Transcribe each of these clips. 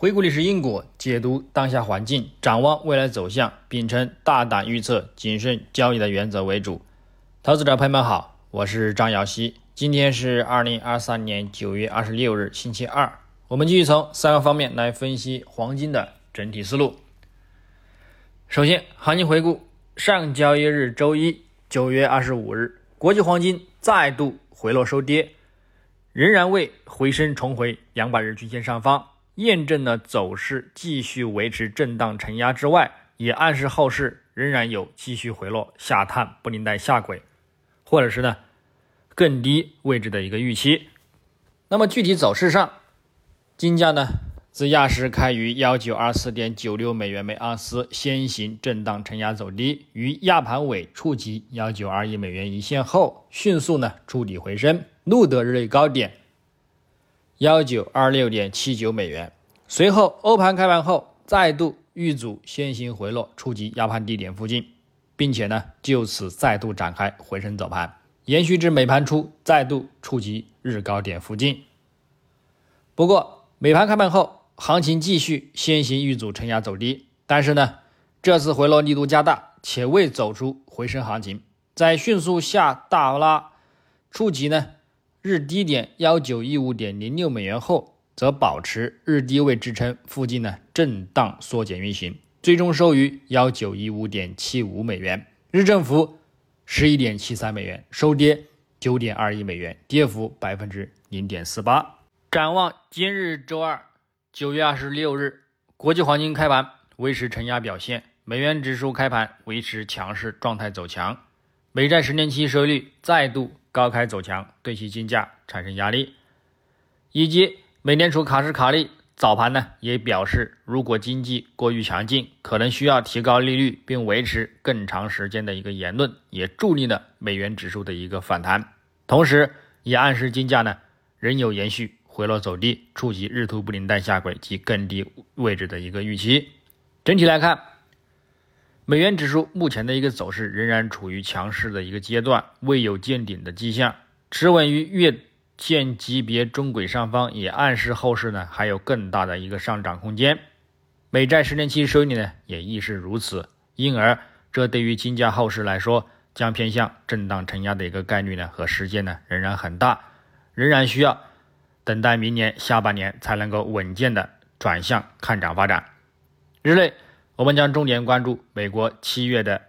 回顾历史因果，解读当下环境，展望未来走向，秉承大胆预测、谨慎交易的原则为主。投资者朋友们好，我是张瑶希。今天是二零二三年九月二十六日，星期二。我们继续从三个方面来分析黄金的整体思路。首先，行情回顾：上交易日周一九月二十五日，国际黄金再度回落收跌，仍然未回升重回两百日均线上方。验证了走势继续维持震荡承压之外，也暗示后市仍然有继续回落下探布林带下轨，或者是呢更低位置的一个预期。那么具体走势上，金价呢自亚市开于幺九二四点九六美元每盎司，先行震荡承压走低，于亚盘尾触及幺九二一美元一线后，迅速呢触底回升，录得日内高点。幺九二六点七九美元，随后欧盘开盘后再度遇阻先行回落，触及压盘低点附近，并且呢就此再度展开回升走盘，延续至美盘初再度触及日高点附近。不过美盘开盘后，行情继续先行遇阻承压走低，但是呢这次回落力度加大，且未走出回升行情，在迅速下大拉触及呢。日低点幺九一五点零六美元后，则保持日低位支撑附近呢震荡缩减运行，最终收于幺九一五点七五美元，日振幅十一点七三美元，收跌九点二一美元，跌幅百分之零点四八。展望今日周二九月二十六日，国际黄金开盘维持承压表现，美元指数开盘维持强势状态走强，美债十年期收益率再度。高开走强，对其金价产生压力，以及美联储卡什卡利早盘呢也表示，如果经济过于强劲，可能需要提高利率并维持更长时间的一个言论，也助力了美元指数的一个反弹，同时也暗示金价呢仍有延续回落走低，触及日图布林带下轨及更低位置的一个预期。整体来看。美元指数目前的一个走势仍然处于强势的一个阶段，未有见顶的迹象，持稳于月线级别中轨上方，也暗示后市呢还有更大的一个上涨空间。美债十年期收益率呢也亦是如此，因而这对于金价后市来说，将偏向震荡承压的一个概率呢和时间呢仍然很大，仍然需要等待明年下半年才能够稳健的转向看涨发展。日内。我们将重点关注美国七月的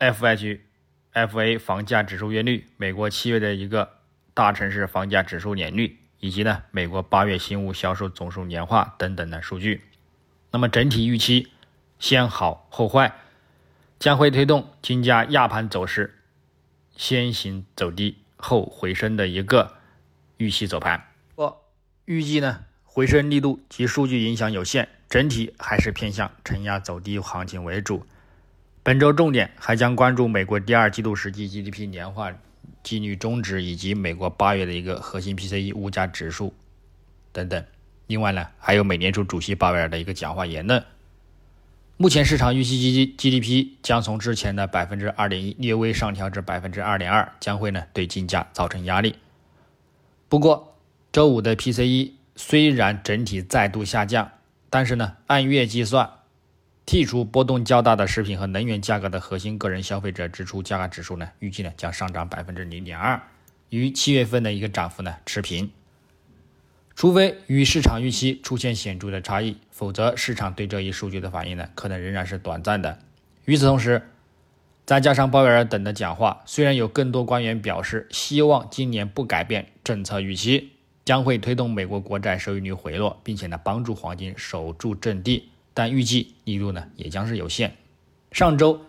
FHFA 房价指数月率、美国七月的一个大城市房价指数年率，以及呢美国八月新屋销售总数年化等等的数据。那么整体预期先好后坏，将会推动金价亚盘走势先行走低后回升的一个预期走盘。不预计呢回升力度及数据影响有限。整体还是偏向承压走低行情为主。本周重点还将关注美国第二季度实际 GDP 年化季率终值，以及美国八月的一个核心 PCE 物价指数等等。另外呢，还有美联储主席鲍威尔的一个讲话言论。目前市场预期 G GDP 将从之前的百分之二点一略微上调至百分之二点二，将会呢对金价造成压力。不过周五的 PCE 虽然整体再度下降。但是呢，按月计算，剔除波动较大的食品和能源价格的核心个人消费者支出价格指数呢，预计呢将上涨百分之零点二，与七月份的一个涨幅呢持平。除非与市场预期出现显著的差异，否则市场对这一数据的反应呢，可能仍然是短暂的。与此同时，再加上鲍威尔等的讲话，虽然有更多官员表示希望今年不改变政策预期。将会推动美国国债收益率回落，并且呢帮助黄金守住阵地，但预计力度呢也将是有限。上周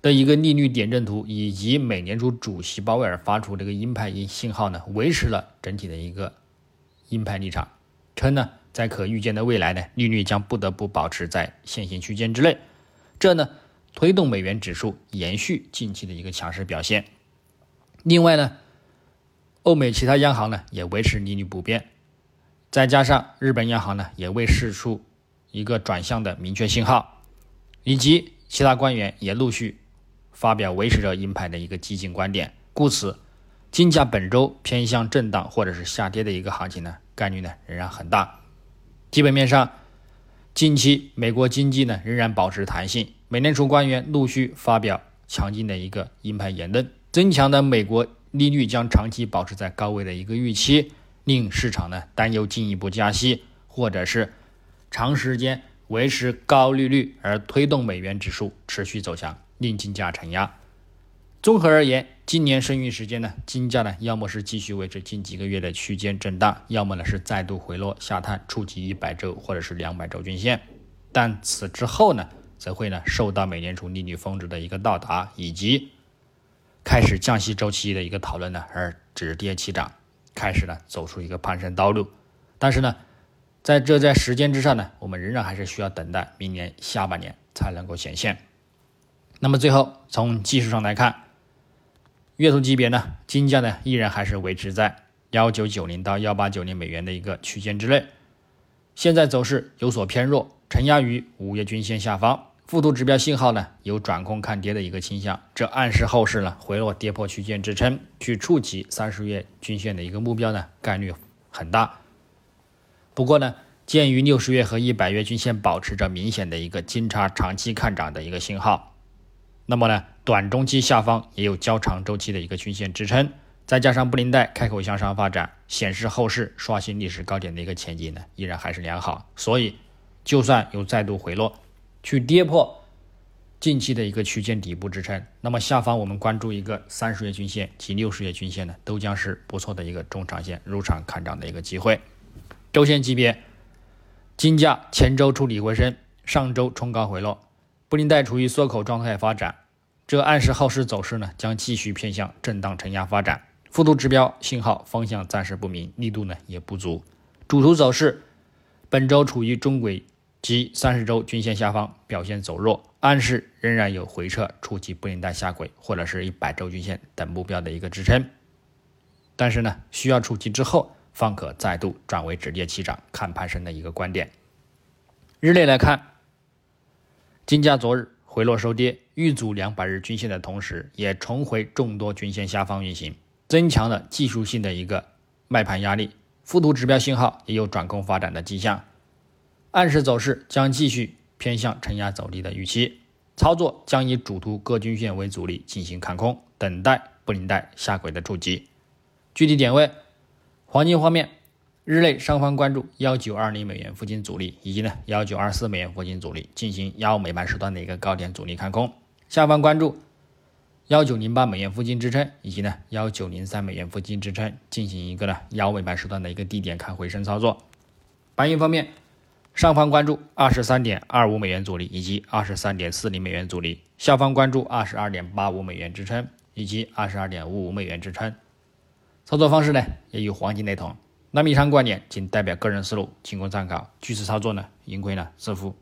的一个利率点阵图以及美联储主席鲍威尔发出这个鹰派信信号呢，维持了整体的一个鹰派立场，称呢在可预见的未来呢利率将不得不保持在现行区间之内，这呢推动美元指数延续近期的一个强势表现。另外呢。欧美其他央行呢也维持利率不变，再加上日本央行呢也未释出一个转向的明确信号，以及其他官员也陆续发表维持着鹰派的一个激进观点，故此金价本周偏向震荡或者是下跌的一个行情呢概率呢仍然很大。基本面上，近期美国经济呢仍然保持弹性，美联储官员陆续发表强劲的一个鹰派言论，增强的美国利率将长期保持在高位的一个预期，令市场呢担忧进一步加息，或者是长时间维持高利率而推动美元指数持续走强，令金价承压。综合而言，今年剩余时间呢，金价呢，要么是继续维持近几个月的区间震荡，要么呢是再度回落下探，触及一百周或者是两百周均线。但此之后呢，则会呢受到美联储利率峰值的一个到达，以及开始降息周期的一个讨论呢，而止跌起涨，开始呢走出一个攀升道路。但是呢，在这在时间之上呢，我们仍然还是需要等待明年下半年才能够显现。那么最后从技术上来看。月图级别呢，金价呢依然还是维持在幺九九零到幺八九零美元的一个区间之内。现在走势有所偏弱，承压于五月均线下方，附图指标信号呢有转空看跌的一个倾向，这暗示后市呢回落跌破区间支撑，去触及三十月均线的一个目标呢概率很大。不过呢，鉴于六十月和一百月均线保持着明显的一个金叉长期看涨的一个信号。那么呢，短中期下方也有较长周期的一个均线支撑，再加上布林带开口向上发展，显示后市刷新历史高点的一个前景呢，依然还是良好。所以，就算有再度回落，去跌破近期的一个区间底部支撑，那么下方我们关注一个三十月均线及六十月均线呢，都将是不错的一个中长线入场看涨的一个机会。周线级别，金价前周处理回升，上周冲高回落。布林带处于缩口状态发展，这暗示后市走势呢将继续偏向震荡承压发展。幅度指标信号方向暂时不明，力度呢也不足。主图走势本周处于中轨及三十周均线下方表现走弱，暗示仍然有回撤触及布林带下轨或者是一百周均线等目标的一个支撑。但是呢，需要触及之后方可再度转为止跌起涨看攀升的一个观点。日内来看。金价昨日回落收跌，遇阻两百日均线的同时，也重回众多均线下方运行，增强了技术性的一个卖盘压力。附图指标信号也有转空发展的迹象，暗示走势将继续偏向承压走低的预期。操作将以主图各均线为主力进行看空，等待布林带下轨的触及。具体点位，黄金方面。日内上方关注幺九二零美元附近阻力，以及呢幺九二四美元附近阻力，进行幺美盘时段的一个高点阻力看空。下方关注幺九零八美元附近支撑，以及呢幺九零三美元附近支撑，进行一个呢幺尾盘时段的一个低点看回升操作。白银方面，上方关注二十三点二五美元阻力，以及二十三点四零美元阻力；下方关注二十二点八五美元支撑，以及二十二点五五美元支撑。操作方式呢也与黄金雷同。那么以上观点仅代表个人思路，仅供参考。据此操作呢，盈亏呢自负。